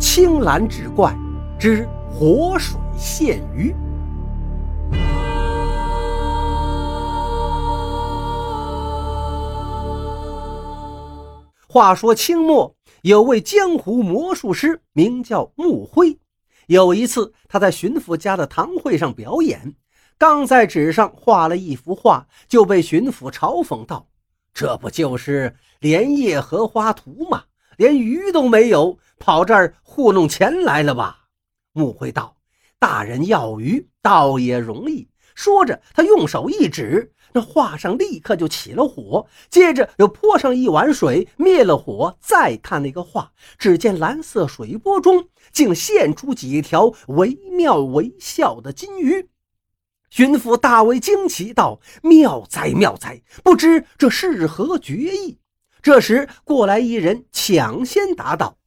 青蓝志怪之活水现鱼。话说清末有位江湖魔术师，名叫穆辉。有一次，他在巡抚家的堂会上表演，刚在纸上画了一幅画，就被巡抚嘲讽道：“这不就是《莲叶荷花图》吗？连鱼都没有，跑这儿糊弄钱来了吧？”穆辉道：“大人要鱼，倒也容易。”说着，他用手一指，那画上立刻就起了火，接着又泼上一碗水，灭了火。再看那个画，只见蓝色水波中竟现出几条惟妙惟肖的金鱼。巡抚大为惊奇，道：“妙哉妙哉！不知这是何绝艺？”这时过来一人，抢先答道：“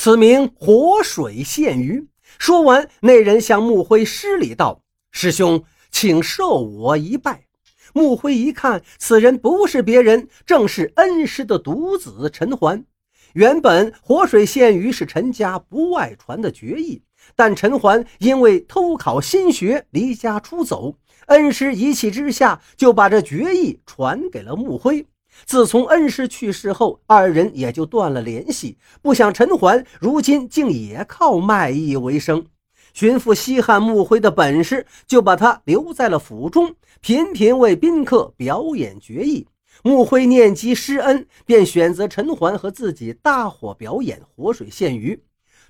此名活水现鱼。”说完，那人向穆辉施礼道：“师兄。”请受我一拜。穆辉一看，此人不是别人，正是恩师的独子陈环。原本活水现鱼是陈家不外传的绝艺，但陈环因为偷考心学，离家出走。恩师一气之下，就把这绝艺传给了穆辉。自从恩师去世后，二人也就断了联系。不想陈环如今竟也靠卖艺为生。巡抚稀罕穆辉的本事，就把他留在了府中，频频为宾客表演绝艺。穆辉念及师恩，便选择陈环和自己搭伙表演活水现鱼。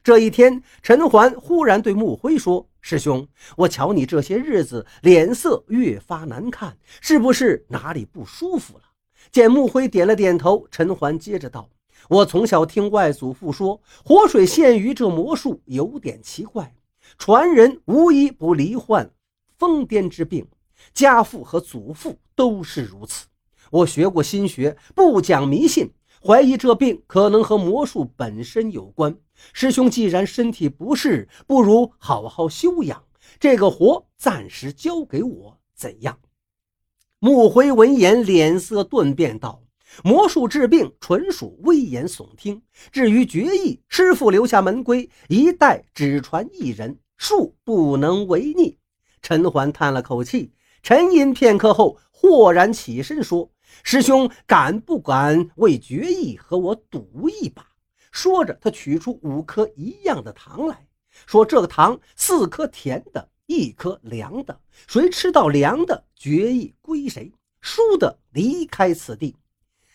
这一天，陈环忽然对穆辉说：“师兄，我瞧你这些日子脸色越发难看，是不是哪里不舒服了？”见穆辉点了点头，陈环接着道：“我从小听外祖父说，活水现鱼这魔术有点奇怪。”传人无一不罹患疯癫之病，家父和祖父都是如此。我学过心学，不讲迷信，怀疑这病可能和魔术本身有关。师兄既然身体不适，不如好好休养，这个活暂时交给我，怎样？穆辉闻言，脸色顿变，道。魔术治病纯属危言耸听。至于绝艺，师傅留下门规，一代只传一人，术不能违逆。陈环叹了口气，沉吟片刻后，豁然起身说：“师兄敢不敢为绝艺和我赌一把？”说着，他取出五颗一样的糖来说：“这个糖，四颗甜的，一颗凉的，谁吃到凉的，绝艺归谁，输的离开此地。”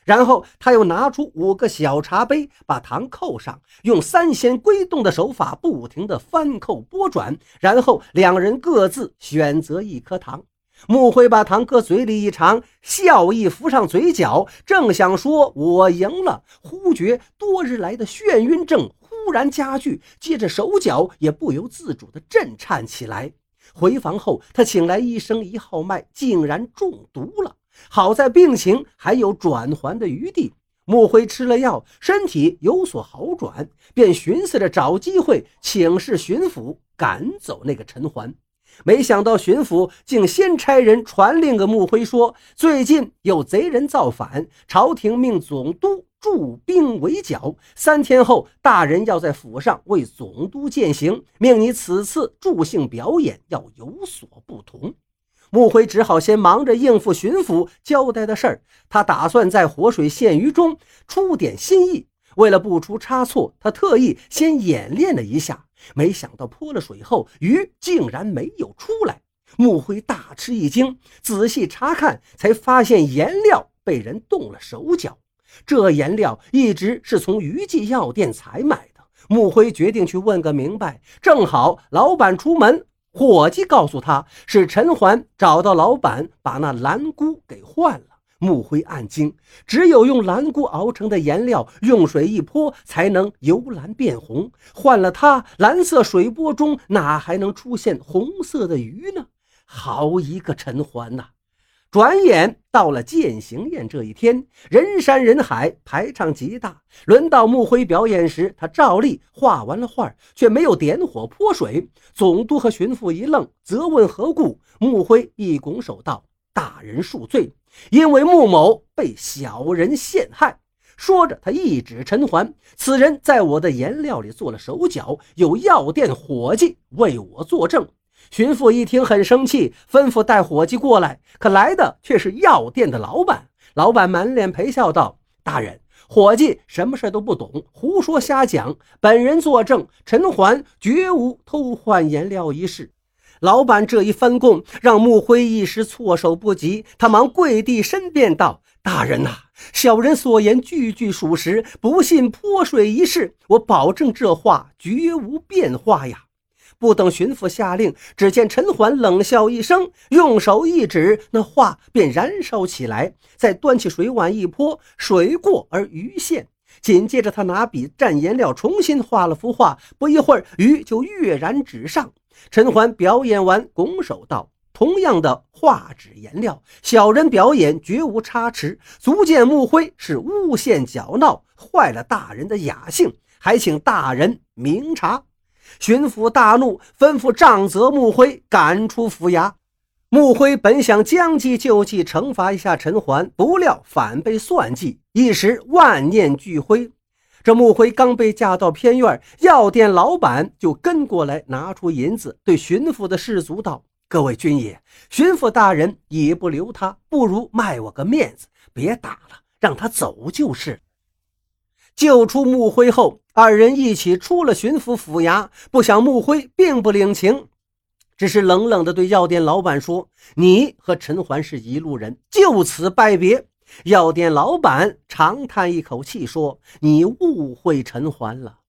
然后他又拿出五个小茶杯，把糖扣上，用三仙归洞的手法不停地翻扣拨转，然后两人各自选择一颗糖。穆辉把糖搁嘴里一尝，笑意浮上嘴角，正想说“我赢了”，忽觉多日来的眩晕症忽然加剧，接着手脚也不由自主地震颤起来。回房后，他请来医生一号脉，竟然中毒了。好在病情还有转圜的余地，穆辉吃了药，身体有所好转，便寻思着找机会请示巡抚赶走那个陈环。没想到巡抚竟先差人传令给穆辉说，最近有贼人造反，朝廷命总督驻兵围剿，三天后大人要在府上为总督践行，命你此次助兴表演要有所不同。穆辉只好先忙着应付巡抚交代的事儿，他打算在活水现鱼中出点新意。为了不出差错，他特意先演练了一下。没想到泼了水后，鱼竟然没有出来。穆辉大吃一惊，仔细查看，才发现颜料被人动了手脚。这颜料一直是从余记药店采买的。穆辉决定去问个明白。正好老板出门。伙计告诉他是陈环找到老板，把那蓝菇给换了。穆辉暗惊，只有用蓝菇熬成的颜料，用水一泼，才能由蓝变红。换了它，蓝色水波中哪还能出现红色的鱼呢？好一个陈环呐！转眼到了践行宴这一天，人山人海，排场极大。轮到穆辉表演时，他照例画完了画，却没有点火泼水。总督和巡抚一愣，责问何故。穆辉一拱手道：“大人恕罪，因为穆某被小人陷害。”说着，他一指陈环：“此人在我的颜料里做了手脚，有药店伙计为我作证。”巡抚一听很生气，吩咐带伙计过来。可来的却是药店的老板。老板满脸陪笑道：“大人，伙计什么事都不懂，胡说瞎讲。本人作证，陈环绝无偷换颜料一事。”老板这一翻供，让穆辉一时措手不及。他忙跪地申辩道：“大人呐，小人所言句句属实，不信泼水一事，我保证这话绝无变化呀。”不等巡抚下令，只见陈环冷笑一声，用手一指，那画便燃烧起来。再端起水碗一泼，水过而鱼现。紧接着，他拿笔蘸颜料，重新画了幅画。不一会儿，鱼就跃然纸上。陈环表演完，拱手道：“同样的画纸颜料，小人表演绝无差池，足见穆辉是诬陷搅闹，坏了大人的雅兴，还请大人明察。”巡抚大怒，吩咐杖责穆辉，赶出府衙。穆辉本想将计就计，惩罚一下陈环，不料反被算计，一时万念俱灰。这穆辉刚被架到偏院，药店老板就跟过来，拿出银子，对巡抚的士卒道：“各位军爷，巡抚大人也不留他，不如卖我个面子，别打了，让他走就是。”救出穆辉后，二人一起出了巡抚府衙。不想穆辉并不领情，只是冷冷地对药店老板说：“你和陈环是一路人，就此拜别。”药店老板长叹一口气说：“你误会陈环了。”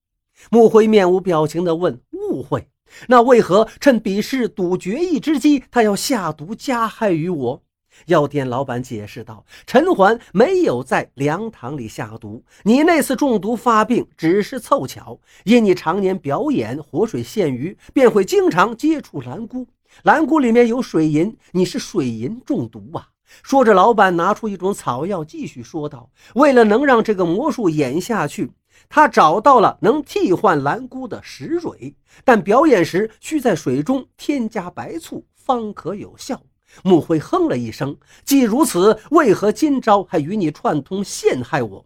穆辉面无表情地问：“误会？那为何趁比试赌决一之机，他要下毒加害于我？”药店老板解释道：“陈环没有在凉堂里下毒，你那次中毒发病只是凑巧。因你常年表演活水现鱼，便会经常接触蓝菇，蓝菇里面有水银，你是水银中毒啊。”说着，老板拿出一种草药，继续说道：“为了能让这个魔术演下去，他找到了能替换蓝菇的石蕊，但表演时需在水中添加白醋，方可有效。”穆辉哼了一声，既如此，为何今朝还与你串通陷害我？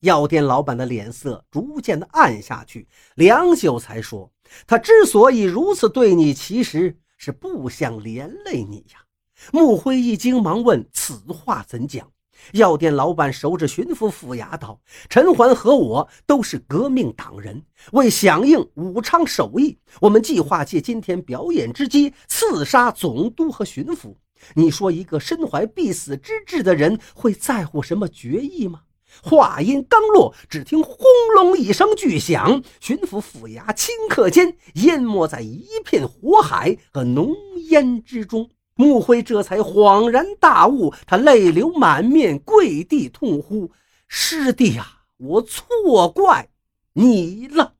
药店老板的脸色逐渐的暗下去，良久才说：“他之所以如此对你，其实是不想连累你呀。”穆辉一惊，忙问：“此话怎讲？”药店老板守着巡抚府衙道：“陈环和我都是革命党人，为响应武昌首义，我们计划借今天表演之机刺杀总督和巡抚。你说一个身怀必死之志的人会在乎什么决议吗？”话音刚落，只听轰隆一声巨响，巡抚府衙顷刻间淹没在一片火海和浓烟之中。穆辉这才恍然大悟，他泪流满面，跪地痛呼：“师弟呀，我错怪你了。”